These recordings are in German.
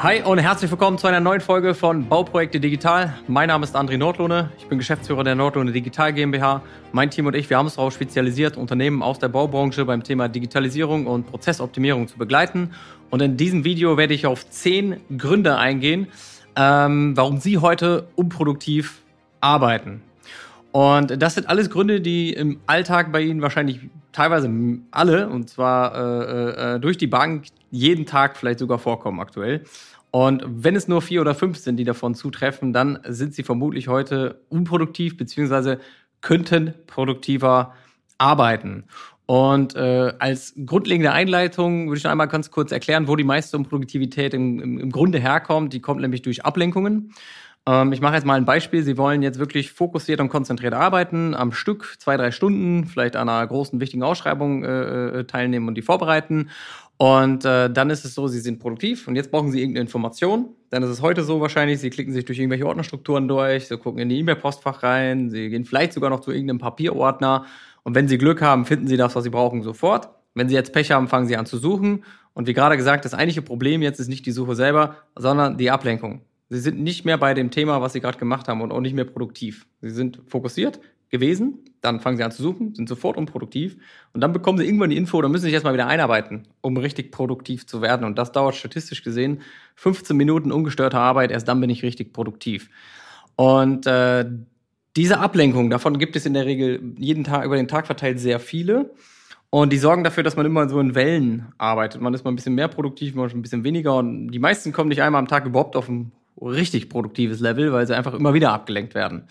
Hi und herzlich willkommen zu einer neuen Folge von Bauprojekte Digital. Mein Name ist André Nordlohne. Ich bin Geschäftsführer der Nordlohne Digital GmbH. Mein Team und ich, wir haben uns darauf spezialisiert, Unternehmen aus der Baubranche beim Thema Digitalisierung und Prozessoptimierung zu begleiten. Und in diesem Video werde ich auf zehn Gründe eingehen, ähm, warum Sie heute unproduktiv arbeiten. Und das sind alles Gründe, die im Alltag bei Ihnen wahrscheinlich teilweise alle, und zwar äh, äh, durch die Bank, jeden Tag vielleicht sogar vorkommen aktuell. Und wenn es nur vier oder fünf sind, die davon zutreffen, dann sind sie vermutlich heute unproduktiv beziehungsweise könnten produktiver arbeiten. Und äh, als grundlegende Einleitung würde ich noch einmal ganz kurz erklären, wo die meiste Produktivität im, im, im Grunde herkommt. Die kommt nämlich durch Ablenkungen. Ähm, ich mache jetzt mal ein Beispiel. Sie wollen jetzt wirklich fokussiert und konzentriert arbeiten, am Stück zwei, drei Stunden, vielleicht an einer großen, wichtigen Ausschreibung äh, äh teilnehmen und die vorbereiten. Und äh, dann ist es so, sie sind produktiv und jetzt brauchen sie irgendeine Information. Dann ist es heute so wahrscheinlich, sie klicken sich durch irgendwelche Ordnerstrukturen durch, sie gucken in die E-Mail-Postfach rein, sie gehen vielleicht sogar noch zu irgendeinem Papierordner. Und wenn sie Glück haben, finden sie das, was sie brauchen, sofort. Wenn sie jetzt Pech haben, fangen sie an zu suchen. Und wie gerade gesagt, das eigentliche Problem jetzt ist nicht die Suche selber, sondern die Ablenkung. Sie sind nicht mehr bei dem Thema, was sie gerade gemacht haben und auch nicht mehr produktiv. Sie sind fokussiert, gewesen, dann fangen sie an zu suchen, sind sofort unproduktiv und dann bekommen sie irgendwann die Info oder müssen sich erstmal wieder einarbeiten, um richtig produktiv zu werden. Und das dauert statistisch gesehen 15 Minuten ungestörter Arbeit, erst dann bin ich richtig produktiv. Und äh, diese Ablenkung, davon gibt es in der Regel jeden Tag über den Tag verteilt sehr viele. Und die sorgen dafür, dass man immer so in Wellen arbeitet. Man ist mal ein bisschen mehr produktiv, man ist ein bisschen weniger. Und die meisten kommen nicht einmal am Tag überhaupt auf ein richtig produktives Level, weil sie einfach immer wieder abgelenkt werden.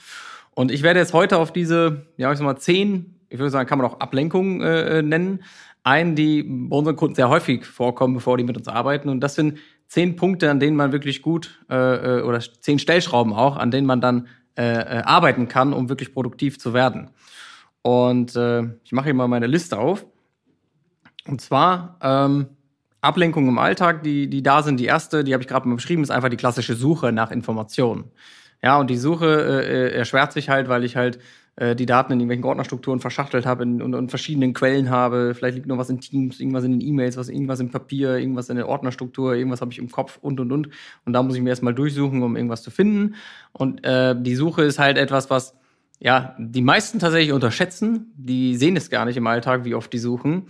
Und ich werde jetzt heute auf diese, ja, ich sag mal, zehn, ich würde sagen, kann man auch Ablenkungen äh, nennen, ein, die bei unseren Kunden sehr häufig vorkommen, bevor die mit uns arbeiten. Und das sind zehn Punkte, an denen man wirklich gut, äh, äh oder zehn Stellschrauben auch, an denen man dann äh, äh, arbeiten kann, um wirklich produktiv zu werden. Und äh, ich mache hier mal meine Liste auf. Und zwar ähm, Ablenkungen im Alltag, die, die da sind. Die erste, die habe ich gerade mal beschrieben, ist einfach die klassische Suche nach Informationen. Ja, und die Suche äh, äh, erschwert sich halt, weil ich halt äh, die Daten in irgendwelchen Ordnerstrukturen verschachtelt habe und, und verschiedenen Quellen habe. Vielleicht liegt noch was in Teams, irgendwas in den E-Mails, was irgendwas im Papier, irgendwas in der Ordnerstruktur, irgendwas habe ich im Kopf und und und. Und da muss ich mir erstmal durchsuchen, um irgendwas zu finden. Und äh, die Suche ist halt etwas, was ja die meisten tatsächlich unterschätzen. Die sehen es gar nicht im Alltag, wie oft die suchen.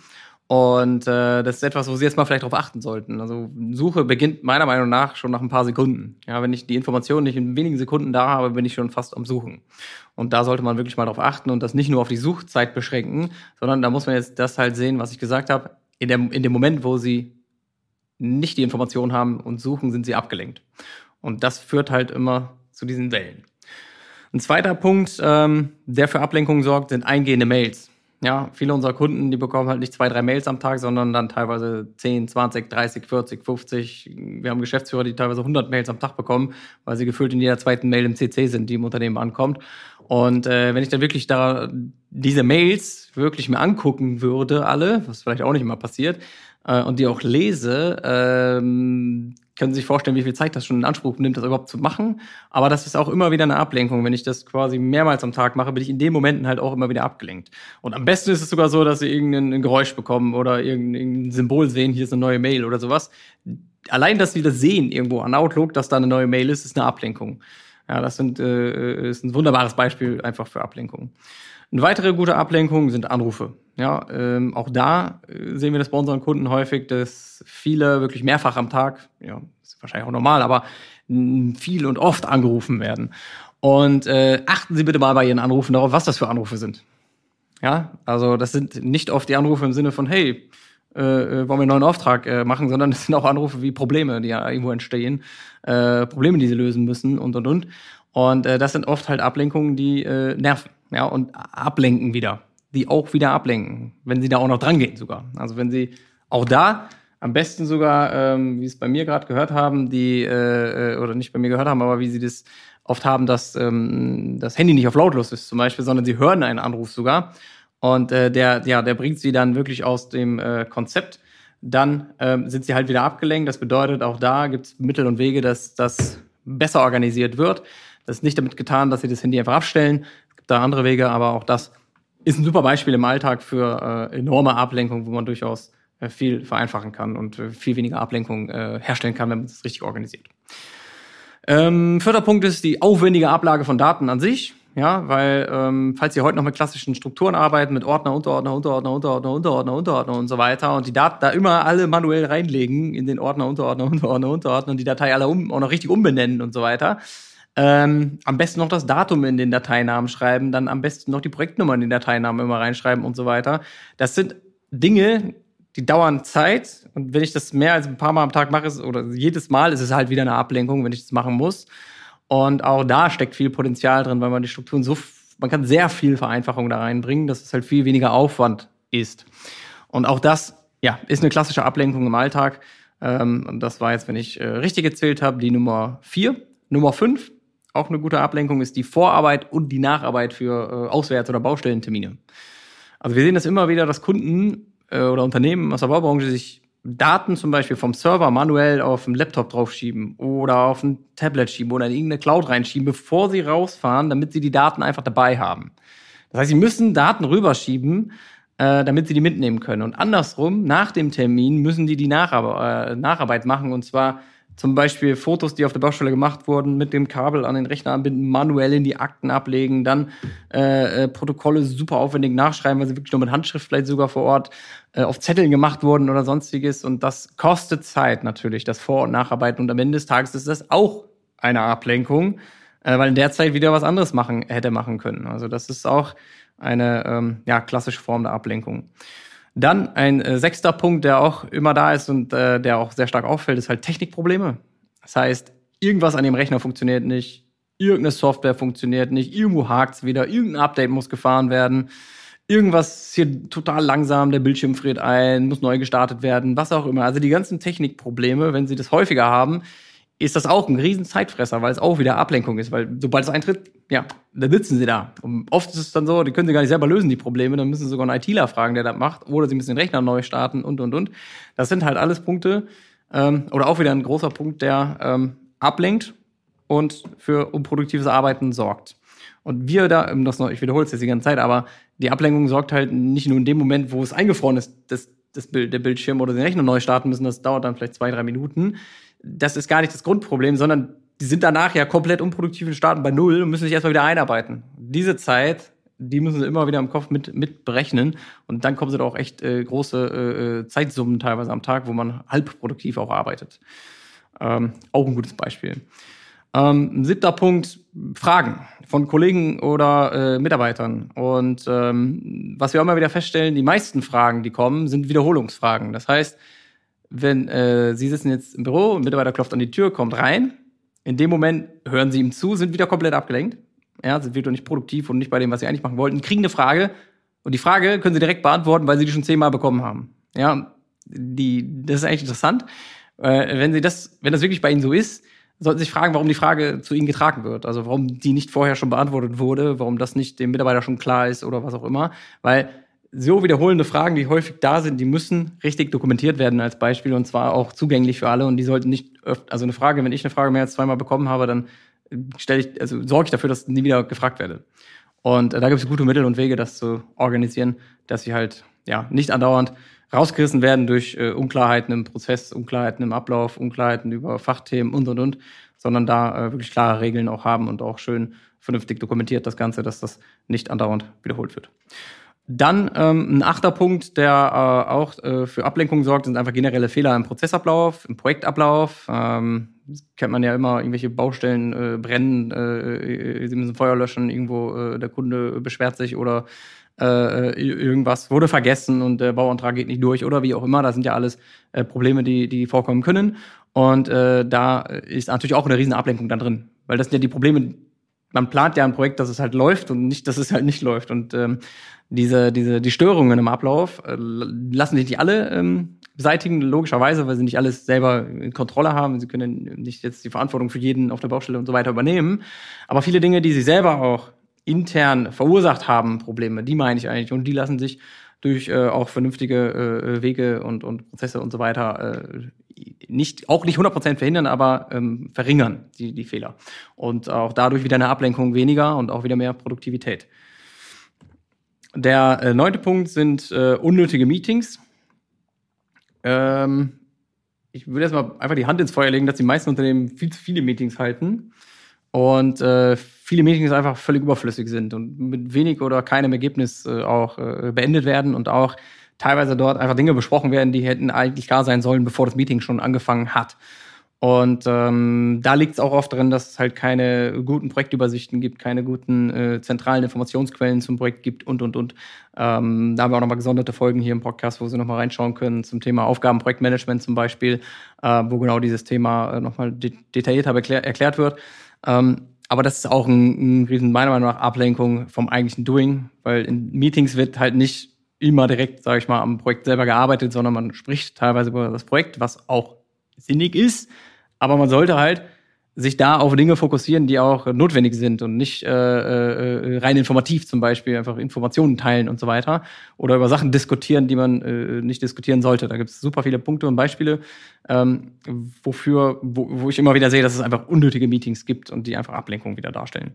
Und äh, das ist etwas, wo Sie jetzt mal vielleicht darauf achten sollten. Also Suche beginnt meiner Meinung nach schon nach ein paar Sekunden. Ja, wenn ich die Informationen nicht in wenigen Sekunden da habe, bin ich schon fast am Suchen. Und da sollte man wirklich mal darauf achten und das nicht nur auf die Suchzeit beschränken, sondern da muss man jetzt das halt sehen, was ich gesagt habe. In, der, in dem Moment, wo Sie nicht die Informationen haben und suchen, sind Sie abgelenkt. Und das führt halt immer zu diesen Wellen. Ein zweiter Punkt, ähm, der für Ablenkung sorgt, sind eingehende Mails. Ja, viele unserer Kunden, die bekommen halt nicht zwei, drei Mails am Tag, sondern dann teilweise 10, 20, 30, 40, 50. Wir haben Geschäftsführer, die teilweise 100 Mails am Tag bekommen, weil sie gefühlt in jeder zweiten Mail im CC sind, die im Unternehmen ankommt. Und äh, wenn ich dann wirklich da diese Mails wirklich mir angucken würde, alle, was vielleicht auch nicht immer passiert, äh, und die auch lese, ähm, können Sie sich vorstellen, wie viel Zeit das schon in Anspruch nimmt, das überhaupt zu machen. Aber das ist auch immer wieder eine Ablenkung. Wenn ich das quasi mehrmals am Tag mache, bin ich in den Momenten halt auch immer wieder abgelenkt. Und am besten ist es sogar so, dass Sie irgendein Geräusch bekommen oder irgendein Symbol sehen, hier ist eine neue Mail oder sowas. Allein, dass Sie das sehen irgendwo an Outlook, dass da eine neue Mail ist, ist eine Ablenkung. Ja, das sind, äh, ist ein wunderbares Beispiel einfach für Ablenkung. Eine weitere gute Ablenkung sind Anrufe. Ja, ähm, auch da äh, sehen wir das bei unseren Kunden häufig, dass viele wirklich mehrfach am Tag, ja, ist wahrscheinlich auch normal, aber viel und oft angerufen werden. Und äh, achten Sie bitte mal bei Ihren Anrufen darauf, was das für Anrufe sind. Ja, also das sind nicht oft die Anrufe im Sinne von, hey, äh, äh wollen wir einen neuen Auftrag äh, machen, sondern es sind auch Anrufe wie Probleme, die ja irgendwo entstehen, äh, Probleme, die sie lösen müssen und und und. Und äh, das sind oft halt Ablenkungen, die äh, nerven ja, und ablenken wieder, die auch wieder ablenken, wenn sie da auch noch dran gehen sogar. Also wenn sie auch da am besten sogar, ähm, wie es bei mir gerade gehört haben, die, äh, äh, oder nicht bei mir gehört haben, aber wie sie das oft haben, dass ähm, das Handy nicht auf lautlos ist zum Beispiel, sondern sie hören einen Anruf sogar. Und äh, der, ja, der bringt sie dann wirklich aus dem äh, Konzept. Dann ähm, sind sie halt wieder abgelenkt. Das bedeutet, auch da gibt es Mittel und Wege, dass das besser organisiert wird. Das ist nicht damit getan, dass sie das Handy einfach abstellen, da andere Wege, aber auch das ist ein super Beispiel im Alltag für äh, enorme Ablenkung, wo man durchaus äh, viel vereinfachen kann und äh, viel weniger Ablenkung äh, herstellen kann, wenn man es richtig organisiert. Ähm, vierter Punkt ist die aufwendige Ablage von Daten an sich. Ja, weil ähm, falls Sie heute noch mit klassischen Strukturen arbeiten, mit Ordner, Unterordner, Unterordner, Unterordner, Unterordner, Unterordner und so weiter und die Daten da immer alle manuell reinlegen in den Ordner, Unterordner, Unterordner, Unterordner und die Datei alle um, auch noch richtig umbenennen und so weiter. Ähm, am besten noch das Datum in den Dateinamen schreiben, dann am besten noch die Projektnummer in den Dateinamen immer reinschreiben und so weiter. Das sind Dinge, die dauern Zeit und wenn ich das mehr als ein paar Mal am Tag mache, oder jedes Mal ist es halt wieder eine Ablenkung, wenn ich das machen muss. Und auch da steckt viel Potenzial drin, weil man die Strukturen so, man kann sehr viel Vereinfachung da reinbringen, dass es halt viel weniger Aufwand ist. Und auch das, ja, ist eine klassische Ablenkung im Alltag. Ähm, und das war jetzt, wenn ich äh, richtig gezählt habe, die Nummer vier. Nummer fünf, auch eine gute Ablenkung, ist die Vorarbeit und die Nacharbeit für äh, Auswärts- oder Baustellentermine. Also wir sehen das immer wieder, dass Kunden äh, oder Unternehmen aus der Baubranche sich Daten zum Beispiel vom Server manuell auf dem Laptop draufschieben oder auf ein Tablet schieben oder in irgendeine Cloud reinschieben, bevor sie rausfahren, damit sie die Daten einfach dabei haben. Das heißt, sie müssen Daten rüberschieben, äh, damit sie die mitnehmen können. Und andersrum, nach dem Termin müssen die die Nachar äh, Nacharbeit machen und zwar zum Beispiel Fotos, die auf der Baustelle gemacht wurden, mit dem Kabel an den Rechner anbinden, manuell in die Akten ablegen, dann äh, äh, Protokolle super aufwendig nachschreiben, weil sie wirklich nur mit Handschrift vielleicht sogar vor Ort äh, auf Zetteln gemacht wurden oder sonstiges. Und das kostet Zeit natürlich, das Vor- und Nacharbeiten. Und am Ende des Tages ist das auch eine Ablenkung, äh, weil in der Zeit wieder was anderes machen hätte machen können. Also das ist auch eine ähm, ja, klassische Form der Ablenkung. Dann ein äh, sechster Punkt, der auch immer da ist und äh, der auch sehr stark auffällt, ist halt Technikprobleme. Das heißt, irgendwas an dem Rechner funktioniert nicht, irgendeine Software funktioniert nicht, irgendwo hakt's wieder, irgendein Update muss gefahren werden, irgendwas ist hier total langsam, der Bildschirm friert ein, muss neu gestartet werden, was auch immer. Also die ganzen Technikprobleme, wenn Sie das häufiger haben, ist das auch ein riesen Zeitfresser, weil es auch wieder Ablenkung ist, weil sobald es eintritt, ja, dann sitzen sie da. Und oft ist es dann so, die können sie gar nicht selber lösen, die Probleme, dann müssen sie sogar einen ITler fragen, der das macht, oder sie müssen den Rechner neu starten und, und, und. Das sind halt alles Punkte, ähm, oder auch wieder ein großer Punkt, der ähm, ablenkt und für unproduktives Arbeiten sorgt. Und wir da, das noch, ich wiederhole es jetzt die ganze Zeit, aber die Ablenkung sorgt halt nicht nur in dem Moment, wo es eingefroren ist, das, das Bild, der Bildschirm oder den Rechner neu starten müssen, das dauert dann vielleicht zwei, drei Minuten, das ist gar nicht das Grundproblem, sondern die sind danach ja komplett unproduktiv und starten bei Null und müssen sich erstmal wieder einarbeiten. Diese Zeit, die müssen sie immer wieder im Kopf mit, mit berechnen. Und dann kommen sie da auch echt äh, große äh, äh, Zeitsummen teilweise am Tag, wo man halb produktiv auch arbeitet. Ähm, auch ein gutes Beispiel. Ähm, siebter Punkt, Fragen von Kollegen oder äh, Mitarbeitern. Und ähm, was wir auch immer wieder feststellen, die meisten Fragen, die kommen, sind Wiederholungsfragen. Das heißt, wenn äh, Sie sitzen jetzt im Büro, ein Mitarbeiter klopft an die Tür, kommt rein. In dem Moment hören Sie ihm zu, sind wieder komplett abgelenkt. Ja, sind wieder nicht produktiv und nicht bei dem, was Sie eigentlich machen wollten, kriegen eine Frage. Und die Frage können Sie direkt beantworten, weil Sie die schon zehnmal bekommen haben. Ja, die, das ist eigentlich interessant. Äh, wenn Sie das, wenn das wirklich bei Ihnen so ist, sollten Sie sich fragen, warum die Frage zu Ihnen getragen wird. Also warum die nicht vorher schon beantwortet wurde, warum das nicht dem Mitarbeiter schon klar ist oder was auch immer. Weil so wiederholende Fragen, die häufig da sind, die müssen richtig dokumentiert werden als Beispiel und zwar auch zugänglich für alle und die sollten nicht öfter, also eine Frage, wenn ich eine Frage mehr als zweimal bekommen habe, dann stelle ich, also sorge ich dafür, dass nie wieder gefragt werde. Und äh, da gibt es gute Mittel und Wege, das zu organisieren, dass sie halt ja nicht andauernd rausgerissen werden durch äh, Unklarheiten im Prozess, Unklarheiten im Ablauf, Unklarheiten über Fachthemen und und und, sondern da äh, wirklich klare Regeln auch haben und auch schön vernünftig dokumentiert das Ganze, dass das nicht andauernd wiederholt wird. Dann ähm, ein achter Punkt, der äh, auch äh, für Ablenkung sorgt, sind einfach generelle Fehler im Prozessablauf, im Projektablauf. Ähm, kennt man ja immer, irgendwelche Baustellen äh, brennen, äh, äh sie müssen Feuer löschen, irgendwo äh, der Kunde beschwert sich oder äh, irgendwas wurde vergessen und der Bauantrag geht nicht durch oder wie auch immer. Das sind ja alles äh, Probleme, die, die vorkommen können. Und äh, da ist natürlich auch eine riesen Ablenkung dann drin. Weil das sind ja die Probleme, man plant ja ein Projekt, dass es halt läuft und nicht, dass es halt nicht läuft. Und ähm, diese, diese, die Störungen im Ablauf äh, lassen sich nicht alle ähm, beseitigen, logischerweise, weil sie nicht alles selber in Kontrolle haben. Sie können nicht jetzt die Verantwortung für jeden auf der Baustelle und so weiter übernehmen. Aber viele Dinge, die sie selber auch intern verursacht haben, Probleme, die meine ich eigentlich. Und die lassen sich durch äh, auch vernünftige äh, Wege und, und Prozesse und so weiter äh, nicht, auch nicht 100% verhindern, aber ähm, verringern die, die Fehler. Und auch dadurch wieder eine Ablenkung weniger und auch wieder mehr Produktivität. Der äh, neunte Punkt sind äh, unnötige Meetings. Ähm, ich würde erstmal einfach die Hand ins Feuer legen, dass die meisten Unternehmen viel zu viele Meetings halten und äh, viele Meetings einfach völlig überflüssig sind und mit wenig oder keinem Ergebnis äh, auch äh, beendet werden und auch teilweise dort einfach Dinge besprochen werden, die hätten eigentlich klar sein sollen, bevor das Meeting schon angefangen hat. Und ähm, da liegt es auch oft drin, dass es halt keine guten Projektübersichten gibt, keine guten äh, zentralen Informationsquellen zum Projekt gibt und, und, und. Ähm, da haben wir auch nochmal gesonderte Folgen hier im Podcast, wo Sie nochmal reinschauen können zum Thema Aufgabenprojektmanagement zum Beispiel, äh, wo genau dieses Thema äh, nochmal de detaillierter erklär erklärt wird. Ähm, aber das ist auch ein, ein riesen, meiner Meinung nach, Ablenkung vom eigentlichen Doing, weil in Meetings wird halt nicht immer direkt, sage ich mal, am Projekt selber gearbeitet, sondern man spricht teilweise über das Projekt, was auch sinnig ist, aber man sollte halt sich da auf Dinge fokussieren, die auch notwendig sind und nicht äh, äh, rein informativ zum Beispiel, einfach Informationen teilen und so weiter oder über Sachen diskutieren, die man äh, nicht diskutieren sollte. Da gibt es super viele Punkte und Beispiele, ähm, wofür, wo, wo ich immer wieder sehe, dass es einfach unnötige Meetings gibt und die einfach Ablenkung wieder darstellen.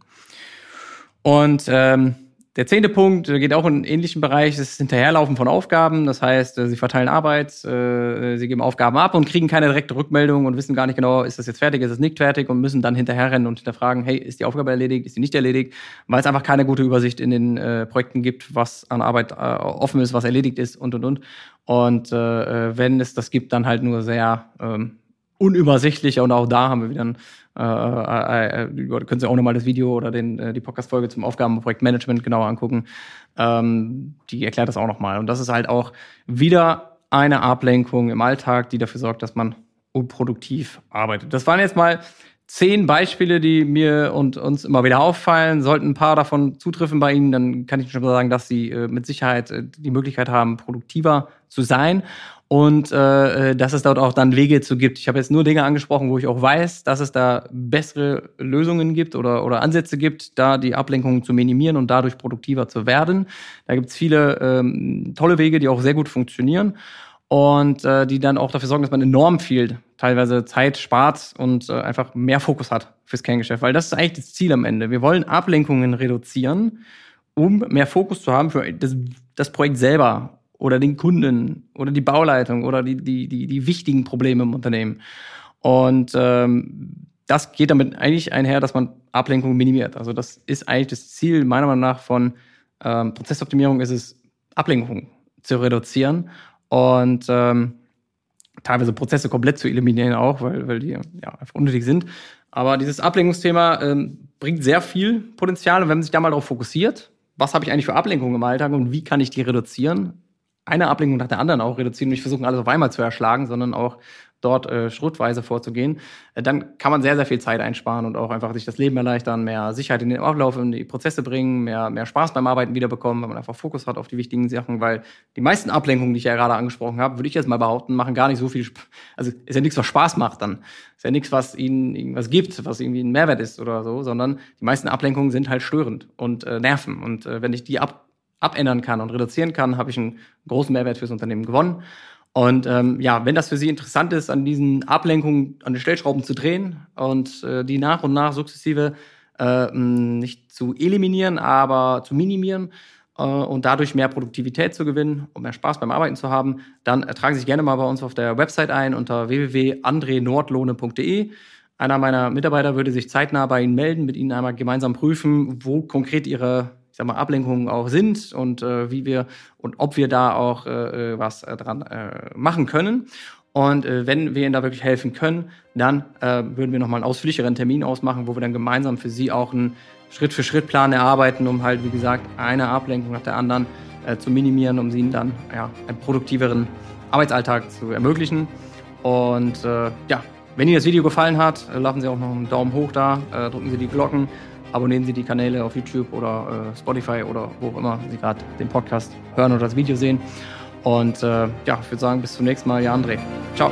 Und ähm, der zehnte Punkt geht auch in einen ähnlichen Bereich, das ist Hinterherlaufen von Aufgaben. Das heißt, äh, sie verteilen Arbeit, äh, sie geben Aufgaben ab und kriegen keine direkte Rückmeldung und wissen gar nicht genau, ist das jetzt fertig, ist es nicht fertig und müssen dann hinterherrennen und hinterfragen, hey, ist die Aufgabe erledigt, ist sie nicht erledigt, weil es einfach keine gute Übersicht in den äh, Projekten gibt, was an Arbeit offen ist, was erledigt ist und und und. Und äh, wenn es das gibt, dann halt nur sehr ähm, unübersichtlich und auch da haben wir wieder ein äh, äh, äh, können Sie auch nochmal das Video oder den, äh, die Podcast-Folge zum Aufgabenprojektmanagement genauer angucken. Ähm, die erklärt das auch nochmal. Und das ist halt auch wieder eine Ablenkung im Alltag, die dafür sorgt, dass man unproduktiv arbeitet. Das waren jetzt mal zehn Beispiele, die mir und uns immer wieder auffallen. Sollten ein paar davon zutreffen bei Ihnen, dann kann ich schon sagen, dass Sie äh, mit Sicherheit äh, die Möglichkeit haben, produktiver zu sein und äh, äh, dass es dort auch dann Wege zu gibt. Ich habe jetzt nur Dinge angesprochen, wo ich auch weiß, dass es da bessere Lösungen gibt oder, oder Ansätze gibt, da die Ablenkungen zu minimieren und dadurch produktiver zu werden. Da gibt es viele ähm, tolle Wege, die auch sehr gut funktionieren und äh, die dann auch dafür sorgen, dass man enorm viel teilweise Zeit spart und äh, einfach mehr Fokus hat fürs Kerngeschäft, weil das ist eigentlich das Ziel am Ende. Wir wollen Ablenkungen reduzieren, um mehr Fokus zu haben für das, das Projekt selber oder den Kunden oder die Bauleitung oder die, die, die, die wichtigen Probleme im Unternehmen. Und ähm, das geht damit eigentlich einher, dass man Ablenkung minimiert. Also das ist eigentlich das Ziel meiner Meinung nach von ähm, Prozessoptimierung ist es, Ablenkung zu reduzieren und ähm, teilweise Prozesse komplett zu eliminieren auch, weil, weil die ja einfach unnötig sind. Aber dieses Ablenkungsthema ähm, bringt sehr viel Potenzial. Und wenn man sich da mal darauf fokussiert, was habe ich eigentlich für Ablenkungen im Alltag und wie kann ich die reduzieren, eine Ablenkung nach der anderen auch reduzieren. Nicht versuchen, alles auf einmal zu erschlagen, sondern auch dort äh, schrittweise vorzugehen, äh, dann kann man sehr, sehr viel Zeit einsparen und auch einfach sich das Leben erleichtern, mehr Sicherheit in den Ablauf, in die Prozesse bringen, mehr, mehr Spaß beim Arbeiten wiederbekommen, weil man einfach Fokus hat auf die wichtigen Sachen, weil die meisten Ablenkungen, die ich ja gerade angesprochen habe, würde ich jetzt mal behaupten, machen gar nicht so viel, Sp also ist ja nichts, was Spaß macht dann. Ist ja nichts, was ihnen irgendwas gibt, was irgendwie ein Mehrwert ist oder so, sondern die meisten Ablenkungen sind halt störend und äh, nerven. Und äh, wenn ich die ab abändern kann und reduzieren kann, habe ich einen großen Mehrwert fürs Unternehmen gewonnen. Und ähm, ja, wenn das für Sie interessant ist, an diesen Ablenkungen, an den Stellschrauben zu drehen und äh, die nach und nach sukzessive äh, nicht zu eliminieren, aber zu minimieren äh, und dadurch mehr Produktivität zu gewinnen und mehr Spaß beim Arbeiten zu haben, dann tragen Sie sich gerne mal bei uns auf der Website ein unter www.andrenordlohne.de. Einer meiner Mitarbeiter würde sich zeitnah bei Ihnen melden, mit Ihnen einmal gemeinsam prüfen, wo konkret Ihre ich sag mal, Ablenkungen auch sind und äh, wie wir und ob wir da auch äh, äh, was äh, dran äh, machen können. Und äh, wenn wir Ihnen da wirklich helfen können, dann äh, würden wir nochmal einen ausführlicheren Termin ausmachen, wo wir dann gemeinsam für Sie auch einen Schritt-für-Schritt-Plan erarbeiten, um halt, wie gesagt, eine Ablenkung nach der anderen äh, zu minimieren, um Ihnen dann ja, einen produktiveren Arbeitsalltag zu ermöglichen. Und äh, ja, wenn Ihnen das Video gefallen hat, äh, lassen Sie auch noch einen Daumen hoch da, äh, drücken Sie die Glocken abonnieren Sie die Kanäle auf YouTube oder äh, Spotify oder wo auch immer Sie gerade den Podcast hören oder das Video sehen. Und äh, ja, ich würde sagen, bis zum nächsten Mal, ja, André. Ciao.